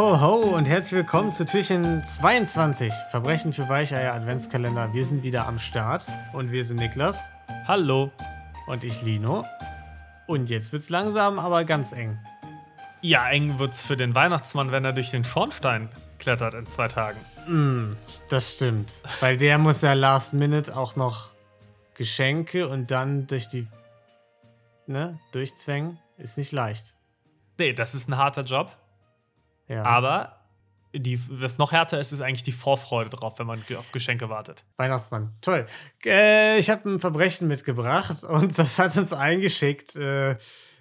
ho, ho und herzlich willkommen zu Türchen 22. Verbrechen für Weicheier Adventskalender. Wir sind wieder am Start und wir sind Niklas Hallo. und ich Lino. Und jetzt wird's langsam, aber ganz eng. Ja, eng wird's für den Weihnachtsmann, wenn er durch den Schornstein klettert in zwei Tagen. Mm, das stimmt. Weil der muss ja last minute auch noch Geschenke und dann durch die, ne, durchzwängen. Ist nicht leicht. Nee, das ist ein harter Job. Ja. Aber die, was noch härter ist, ist eigentlich die Vorfreude drauf, wenn man auf Geschenke wartet. Weihnachtsmann. Toll. Äh, ich habe ein Verbrechen mitgebracht und das hat uns eingeschickt. Äh,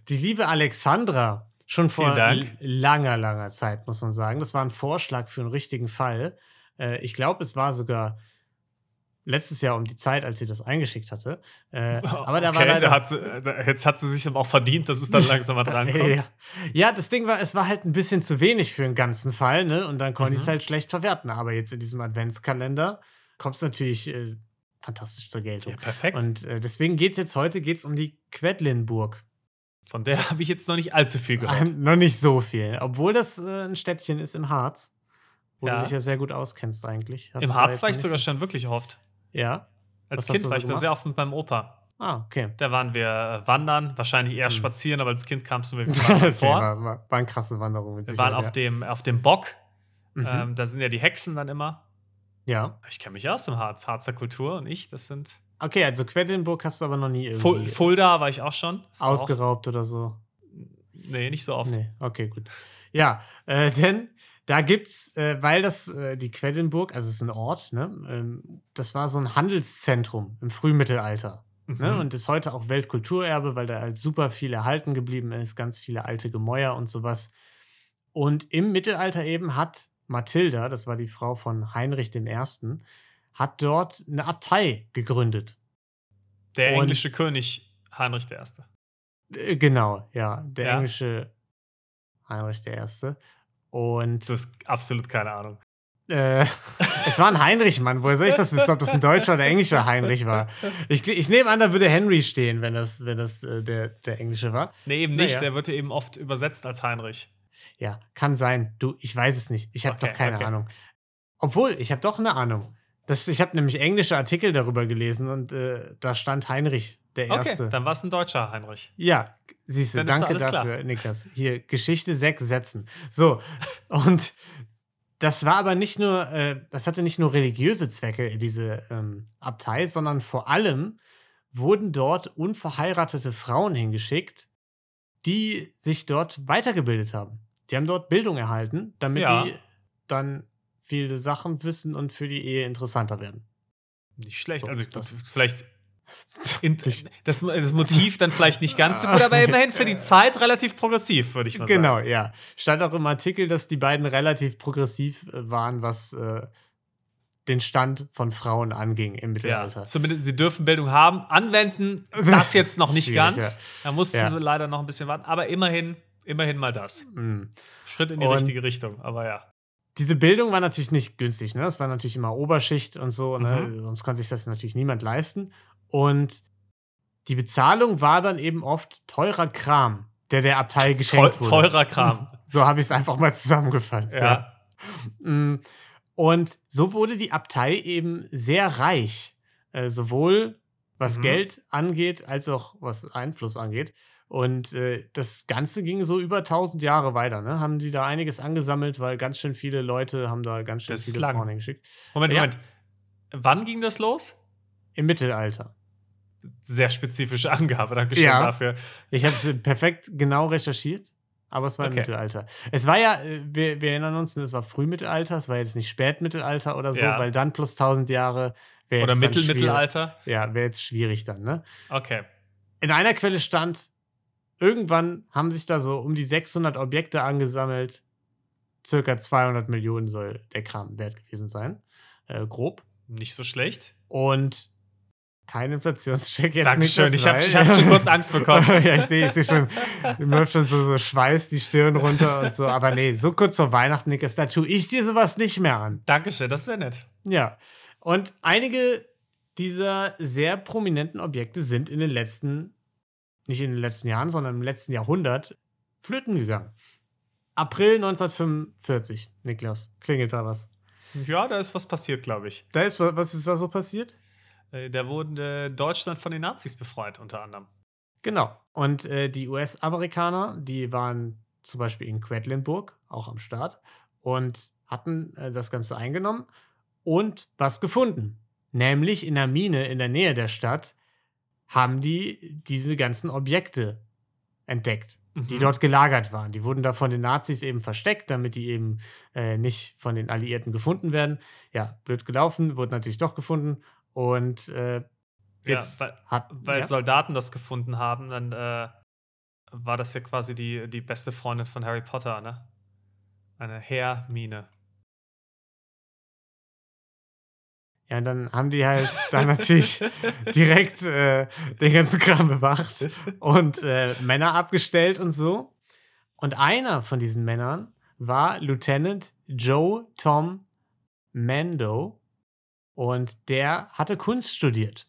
die liebe Alexandra. Schon vor langer, langer Zeit, muss man sagen. Das war ein Vorschlag für einen richtigen Fall. Äh, ich glaube, es war sogar letztes Jahr um die Zeit, als sie das eingeschickt hatte. Äh, aber da war leider. da hat sie, da, jetzt hat sie sich aber auch verdient, dass es dann langsam mal drankommt. Ja. ja, das Ding war, es war halt ein bisschen zu wenig für einen ganzen Fall, ne? Und dann konnte ich es Mhm. halt schlecht verwerten. Aber jetzt in diesem Adventskalender kommt es natürlich äh, fantastisch zur Geltung. Ja, perfekt. Und äh, deswegen geht es jetzt heute geht's um die Quedlinburg. Von der habe ich jetzt noch nicht allzu viel gehört. Ähm, noch nicht so viel. Obwohl das äh, ein Städtchen ist im Harz, wo Ja. du dich ja sehr gut auskennst eigentlich. Hast Im Harz war ich sogar schon wirklich oft. So- Ja? Als Was Kind du war so ich da sehr oft mit meinem Opa. Ah, okay. Da waren wir äh, wandern, wahrscheinlich eher Hm. spazieren, aber als Kind kamst du mir okay, vor. war, war, war eine krasse Wanderung mit Wir waren auf, dem, auf dem Bock. ja. Mhm. Ähm, da sind ja die Hexen dann immer. ja. Ich kenne mich aus im Harz. Harzer Kultur und ich, das sind. Okay, also Quedlinburg hast du aber noch nie irgendwie Ful Fulda war ich auch schon. War auch- ausgeraubt oder so. Nee, nicht so oft. Nee, okay, gut. Ja, äh, denn da gibt's, äh, weil das äh, die Quedlinburg, also es ist ein Ort, ne, ähm, das war so ein Handelszentrum im Frühmittelalter. Ne, Mhm. und ist heute auch Weltkulturerbe, weil da halt super viel erhalten geblieben ist, ganz viele alte Gemäuer und sowas. Und im Mittelalter eben hat Mathilda, das war die Frau von Heinrich I., hat dort eine Abtei gegründet. Der und- englische König Heinrich I. Äh, Genau, ja, der Ja. englische Heinrich I. Und Du hast absolut keine Ahnung. Äh, es war ein Heinrich, Mann. Woher soll ich das wissen, ob das ein deutscher oder englischer Heinrich war? Ich, ich nehme an, da würde Henry stehen, wenn das, wenn das äh, der, der englische war. Nee, eben nicht. Der wird ja eben oft übersetzt als Heinrich. Ja, kann sein. Du, ich weiß es nicht. Ich habe Okay, doch keine okay. Ahnung. Obwohl, ich habe doch eine Ahnung. Das, ich habe nämlich englische Artikel darüber gelesen und äh, da stand Heinrich, der Okay, Erste. dann war es ein deutscher Heinrich. Ja, siehst du, danke alles klar. dafür, Niklas. Hier, Geschichte sechs Sätzen. So, und das war aber nicht nur, äh, das hatte nicht nur religiöse Zwecke, diese ähm, Abtei, sondern vor allem wurden dort unverheiratete Frauen hingeschickt, die sich dort weitergebildet haben. Die haben dort Bildung erhalten, damit Ja. die dann viele Sachen wissen und für die Ehe interessanter werden. Nicht schlecht. So, Also das- vielleicht. Das, das Motiv dann vielleicht nicht ganz so gut, aber immerhin für die Zeit relativ progressiv, würde ich mal sagen. Genau, ja. Stand auch im Artikel, dass die beiden relativ progressiv äh, waren, was äh, den Stand von Frauen anging im Ja, Mittelalter. zumindest sie dürfen Bildung haben. Anwenden, das jetzt noch nicht ganz. Da mussten Ja. wir leider noch ein bisschen warten. Aber immerhin, immerhin mal das. Mm. Schritt in die Und- richtige Richtung. Aber ja. Diese Bildung war natürlich nicht günstig, ne? Das war natürlich immer Oberschicht und so, ne? Mhm. Sonst konnte sich das natürlich niemand leisten. Und die Bezahlung war dann eben oft teurer Kram, der der Abtei Teu geschenkt wurde. teurer Kram. So habe ich es einfach mal zusammengefasst. ja. Mm, Und so wurde die Abtei eben sehr reich, äh, sowohl was Mhm. Geld angeht, als auch was Einfluss angeht. Und äh, das Ganze ging so über 1000 Jahre weiter. Ne? Haben sie da einiges angesammelt, weil ganz schön viele Leute haben da ganz schön Das viele. Frauen hingeschickt. Moment, Ja. Moment. Wann ging das los? Im Mittelalter. Sehr spezifische Angabe, Dankeschön Ja. dafür. Ich habe es perfekt genau recherchiert, aber es war im Okay. Mittelalter. Es war ja, äh, wir, wir erinnern uns, es war Frühmittelalter, es war jetzt nicht Spätmittelalter oder so, Ja. weil dann plus 1000 Jahre wäre Oder. Mittelmittelalter. Ja, wäre jetzt schwierig dann, ne? Okay. In einer Quelle stand, irgendwann haben sich da so um die 600 Objekte angesammelt. Circa 200 Millionen soll der Kram wert gewesen sein. Äh, grob. Nicht so schlecht. Und kein Inflationscheck jetzt Dankeschön. nicht. Ich habe hab schon kurz Angst bekommen. ja, ich sehe ich seh schon, läuft schon so, so Schweiß die Stirn runter und so. Aber nee, so kurz vor Weihnachten, Niklas, da tue ich dir sowas nicht mehr an. Dankeschön, das ist sehr nett. Ja. Und einige dieser sehr prominenten Objekte sind in den letzten, nicht in den letzten Jahren, sondern im letzten Jahrhundert flöten gegangen. April 1945, Niklas. Klingelt da was? Ja, da ist was passiert, glaube ich. Da ist was, was ist da so passiert? Äh, Da wurde Deutschland von den Nazis befreit, unter anderem. Genau. Und äh, die US-Amerikaner, die waren zum Beispiel in Quedlinburg, auch am Start, und hatten äh, das Ganze eingenommen und was gefunden. Nämlich in der Mine in der Nähe der Stadt haben die diese ganzen Objekte entdeckt, die Mhm. dort gelagert waren. Die wurden da von den Nazis eben versteckt, damit die eben äh, nicht von den Alliierten gefunden werden. Ja, blöd gelaufen, wurde natürlich doch gefunden. Und äh, jetzt ja, weil, hat. weil ja? Soldaten das gefunden haben, dann äh, war das ja quasi die, die beste Freundin von Harry Potter, ne? Eine Heermine. Ja, und dann haben die halt dann natürlich direkt äh, den ganzen Kram bewacht und äh, Männer abgestellt und so. Und einer von diesen Männern war Lieutenant Joe Tom Mando und der hatte Kunst studiert.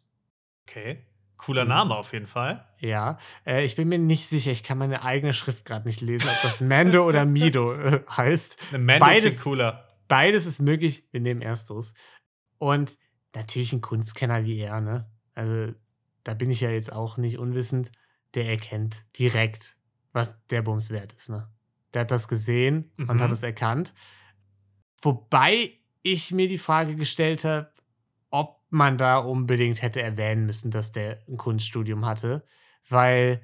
Okay. Cooler Mhm. Name auf jeden Fall. Ja, äh, ich bin mir nicht sicher, ich kann meine eigene Schrift gerade nicht lesen, ob das Mando oder Mido äh, heißt. Eine Mando Beides- cooler. Beides ist möglich, wir nehmen ersteres. Und natürlich ein Kunstkenner wie er, ne? Also, da bin ich ja jetzt auch nicht unwissend. Der erkennt direkt, was der Bums wert ist, ne? Der hat das gesehen und Mhm. hat es erkannt. Wobei ich mir die Frage gestellt habe, man da unbedingt hätte erwähnen müssen, dass der ein Kunststudium hatte. Weil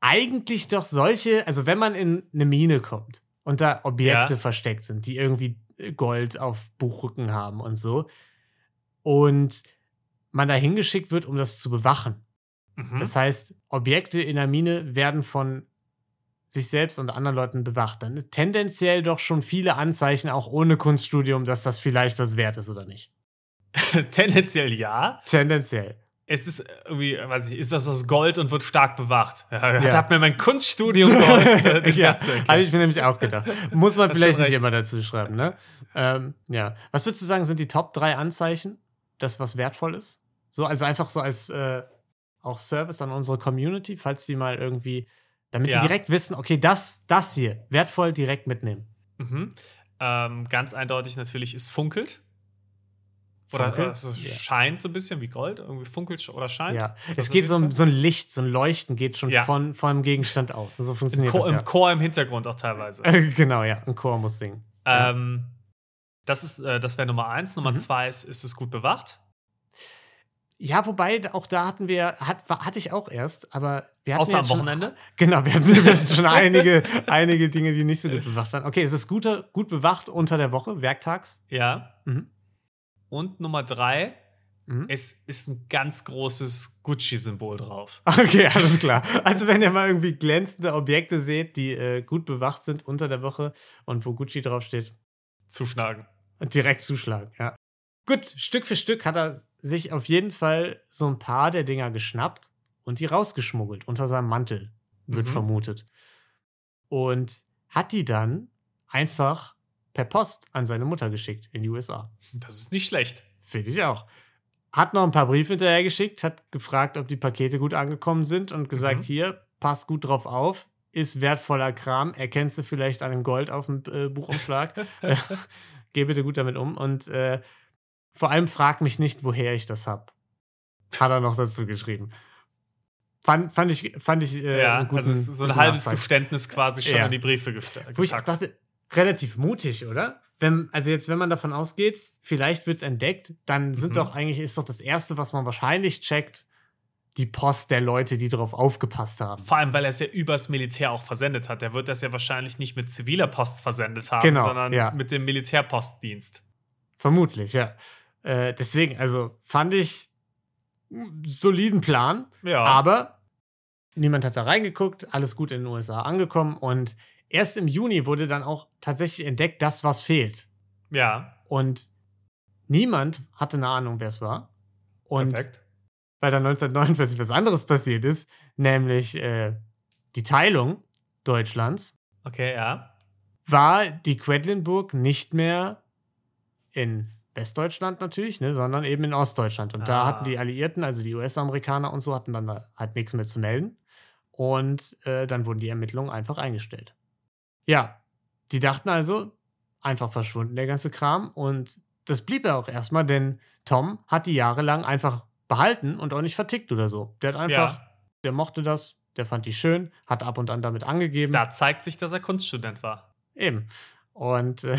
eigentlich doch solche, also wenn man in eine Mine kommt und da Objekte Ja. versteckt sind, die irgendwie Gold auf Buchrücken haben und so, und man da hingeschickt wird, um das zu bewachen. Mhm. Das heißt, Objekte in der Mine werden von sich selbst und anderen Leuten bewacht. Dann tendenziell doch schon viele Anzeichen, auch ohne Kunststudium, dass das vielleicht das wert ist oder nicht. Tendenziell ja. Tendenziell. Es ist irgendwie, weiß ich, ist das aus Gold und wird stark bewacht. Ja, Das Ja. hat mir mein Kunststudium geholfen. äh, ja, habe ich mir nämlich auch gedacht. Muss man Hast vielleicht nicht immer dazu schreiben, ne? Ähm, ja. Was würdest du sagen, sind die Top 3 Anzeichen, dass was wertvoll ist? So, also einfach so als äh, auch Service an unsere Community, falls die mal irgendwie, damit Ja. die direkt wissen, okay, das, das hier, wertvoll direkt mitnehmen. Mhm. Ähm, ganz eindeutig natürlich ist funkelt. Oder Funkelt? äh, so Ja. scheint so ein bisschen wie Gold, irgendwie funkelt oder scheint. Ja, es geht so um Fall. so ein Licht, so ein Leuchten geht schon Ja. von, von dem Gegenstand aus. So Im, funktioniert Chor, das Im Chor im Hintergrund auch teilweise. ja. genau, ja, ein Chor muss singen. Ja. ähm, das ist, äh, das wäre Nummer eins. Nummer Mhm. zwei ist, ist es gut bewacht. Ja, wobei, auch da hatten wir, hat, war- hatte ich auch erst, aber wir hatten Außer ja am schon- Wochenende. Genau, wir hatten, wir hatten schon einige, einige Dinge, die nicht so gut bewacht waren. Okay, es ist guter, gut bewacht unter der Woche, werktags. Ja. Mhm. Und Nummer drei, Mhm. es ist ein ganz großes Gucci-Symbol drauf. Okay, alles klar. Also wenn ihr mal irgendwie glänzende Objekte seht, die äh, gut bewacht sind unter der Woche und wo Gucci draufsteht, Zuschlagen. direkt zuschlagen, ja. Gut, Stück für Stück hat er sich auf jeden Fall so ein paar der Dinger geschnappt und die rausgeschmuggelt unter seinem Mantel, wird Mhm. vermutet. Und hat die dann einfach per Post an seine Mutter geschickt in die USA. Das ist nicht schlecht. Finde ich auch. Hat noch ein paar Briefe hinterher geschickt, hat gefragt, ob die Pakete gut angekommen sind und gesagt, Mhm. hier, pass gut drauf auf, ist wertvoller Kram, erkennst du vielleicht an dem Gold auf dem äh, Buchumschlag. Geh bitte gut damit um und äh, vor allem frag mich nicht, woher ich das hab. Hat er noch dazu geschrieben. Fand, fand ich, fand ich äh, ja, einen guten, also so ein halbes Nachweis. Geständnis quasi schon Ja. in die Briefe gepackt. Wo ich dachte, relativ mutig, oder? Wenn, also jetzt, wenn man davon ausgeht, vielleicht wird es entdeckt, dann sind Mhm. doch eigentlich, ist doch das Erste, was man wahrscheinlich checkt, die Post der Leute, die darauf aufgepasst haben. Vor allem, weil er es ja übers Militär auch versendet hat. Der wird das ja wahrscheinlich nicht mit ziviler Post versendet haben, Genau, sondern ja. mit dem Militärpostdienst. Vermutlich, ja. Äh, deswegen, also fand ich einen soliden Plan, Ja. aber niemand hat da reingeguckt, alles gut in den USA angekommen und erst im Juni wurde dann auch tatsächlich entdeckt, das, was fehlt. ja, Und niemand hatte eine Ahnung, wer es war. Und perfekt. weil dann 1949 was anderes passiert ist, nämlich äh, die Teilung Deutschlands, Okay, ja. war die Quedlinburg nicht mehr in Westdeutschland natürlich, ne, sondern eben in Ostdeutschland. Und da Ah. hatten die Alliierten, also die US-Amerikaner und so, hatten dann da halt nichts mehr zu melden. Und äh, dann wurden die Ermittlungen einfach eingestellt. Ja, die dachten also, einfach verschwunden, der ganze Kram. Und das blieb er auch erstmal, denn Tom hat die jahrelang einfach behalten und auch nicht vertickt oder so. Der hat einfach, Ja. der mochte das, der fand die schön, hat ab und an damit angegeben. Da zeigt sich, dass er Kunststudent war. Eben. Und äh,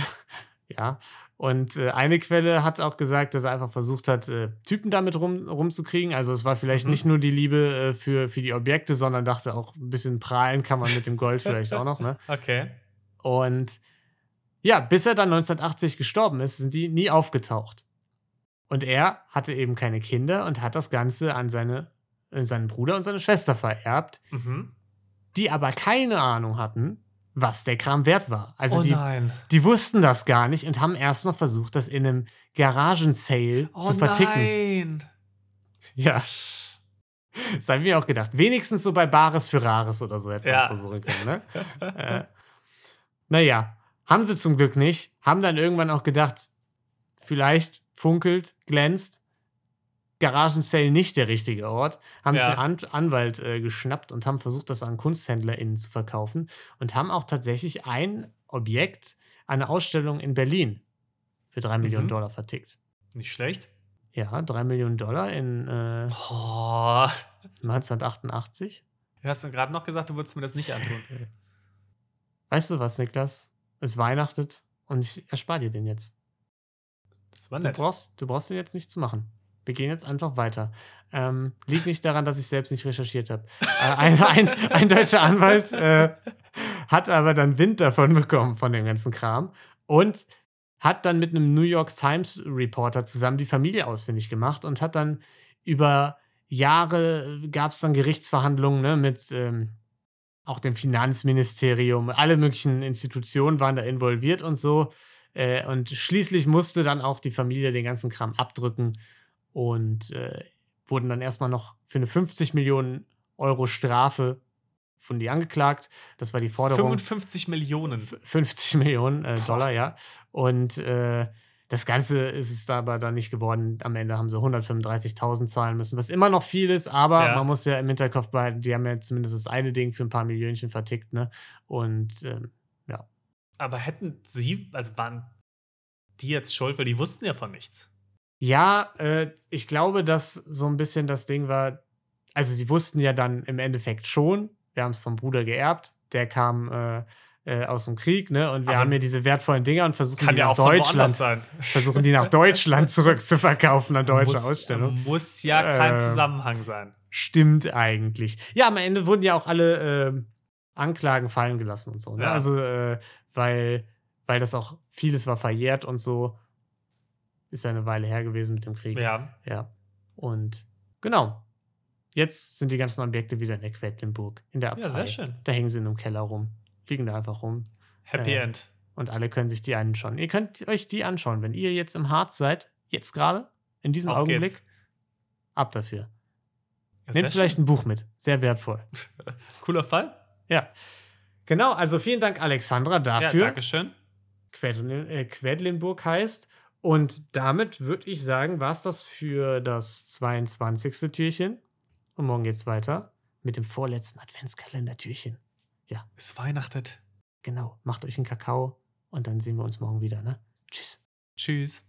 ja, und äh, eine Quelle hat auch gesagt, dass er einfach versucht hat, äh, Typen damit rum, rumzukriegen. Also es war vielleicht Mhm. nicht nur die Liebe äh, für, für die Objekte, sondern dachte auch ein bisschen prahlen kann man mit dem Gold vielleicht auch noch. Ne? Okay. Und ja, bis er dann 1980 gestorben ist, sind die nie aufgetaucht. Und er hatte eben keine Kinder und hat das Ganze an seine, äh, seinen Bruder und seine Schwester vererbt, Mhm. die aber keine Ahnung hatten, was der Kram wert war. Also oh die, nein. die wussten das gar nicht und haben erstmal versucht, das in einem Garagensale Oh zu verticken. nein. Ja. Das haben wir auch gedacht. Wenigstens so bei Bares für Rares oder so hätte man es versuchen können, ne? äh, naja, haben sie zum Glück nicht. Haben dann irgendwann auch gedacht, vielleicht funkelt, glänzt. Garagensale nicht der richtige Ort. Haben Ja. sich einen An Anwalt äh, geschnappt und haben versucht, das an KunsthändlerInnen zu verkaufen. Und haben auch tatsächlich ein Objekt, eine Ausstellung in Berlin für drei Millionen Mhm. Dollar vertickt. Nicht schlecht. Ja, drei Millionen Dollar in äh, Boah. 1988. Du hast gerade noch gesagt, du würdest mir das nicht antun. Weißt du was, Niklas? Es weihnachtet und ich erspare dir den jetzt. Das war Du nett. brauchst, du brauchst den jetzt nichts zu machen. Wir gehen jetzt einfach weiter. Ähm, liegt nicht daran, dass ich selbst nicht recherchiert habe. Äh, ein, ein, ein deutscher Anwalt äh, hat aber dann Wind davon bekommen, von dem ganzen Kram. Und hat dann mit einem New York Times Reporter zusammen die Familie ausfindig gemacht und hat dann über Jahre gab es dann Gerichtsverhandlungen ne, mit ähm, auch dem Finanzministerium. Alle möglichen Institutionen waren da involviert und so. Äh, und schließlich musste dann auch die Familie den ganzen Kram abdrücken und äh, wurden dann erstmal noch für eine 50 Millionen Euro Strafe von die angeklagt. Das war die Forderung. 55 Millionen. 50 Millionen äh, Dollar, ja. Und äh, das Ganze ist es aber dann nicht geworden. Am Ende haben sie 135.000 zahlen müssen, was immer noch viel ist, aber Ja. man muss ja im Hinterkopf behalten, die haben ja zumindest das eine Ding für ein paar Millionchen vertickt, ne? Und ähm, Aber hätten sie, also waren die jetzt schuld, weil die wussten ja von nichts. Ja, äh, ich glaube, dass so ein bisschen das Ding war, also sie wussten ja dann im Endeffekt schon, wir haben es vom Bruder geerbt, der kam äh, äh, aus dem Krieg, ne? Und wir Aber haben hier diese wertvollen Dinger und versuchen die ja nach Deutschland versuchen die nach Deutschland zurückzuverkaufen, eine deutsche muss, Ausstellung. Muss ja kein Äh, Zusammenhang sein. Stimmt eigentlich. Ja, am Ende wurden ja auch alle ähm, Anklagen fallen gelassen und so. Ne? Ja. Also, äh, weil, weil das auch vieles war verjährt und so. Ist ja eine Weile her gewesen mit dem Krieg. Ja. Ja. Und genau. Jetzt sind die ganzen Objekte wieder in der Quedlinburg, in der Abtei. ja, sehr schön. Da hängen sie in einem Keller rum. Liegen da einfach rum. Happy Äh, End. Und alle können sich die anschauen. Ihr könnt euch die anschauen, wenn ihr jetzt im Harz seid, jetzt gerade, in diesem Auf Augenblick. geht's. Ab dafür. Ja, Nehmt vielleicht schön. ein Buch mit. Sehr wertvoll. Cooler Fall. Ja. Genau, also vielen Dank, Alexandra, Ja, dafür. Dankeschön. Quedlin, äh, Quedlinburg heißt. Und damit würde ich sagen, war es das für das 22. Türchen. Und morgen geht's weiter mit dem vorletzten Adventskalender-Türchen. Es weihnachtet. Genau, macht euch einen Kakao und dann sehen wir uns morgen wieder. Ne? Tschüss. Tschüss.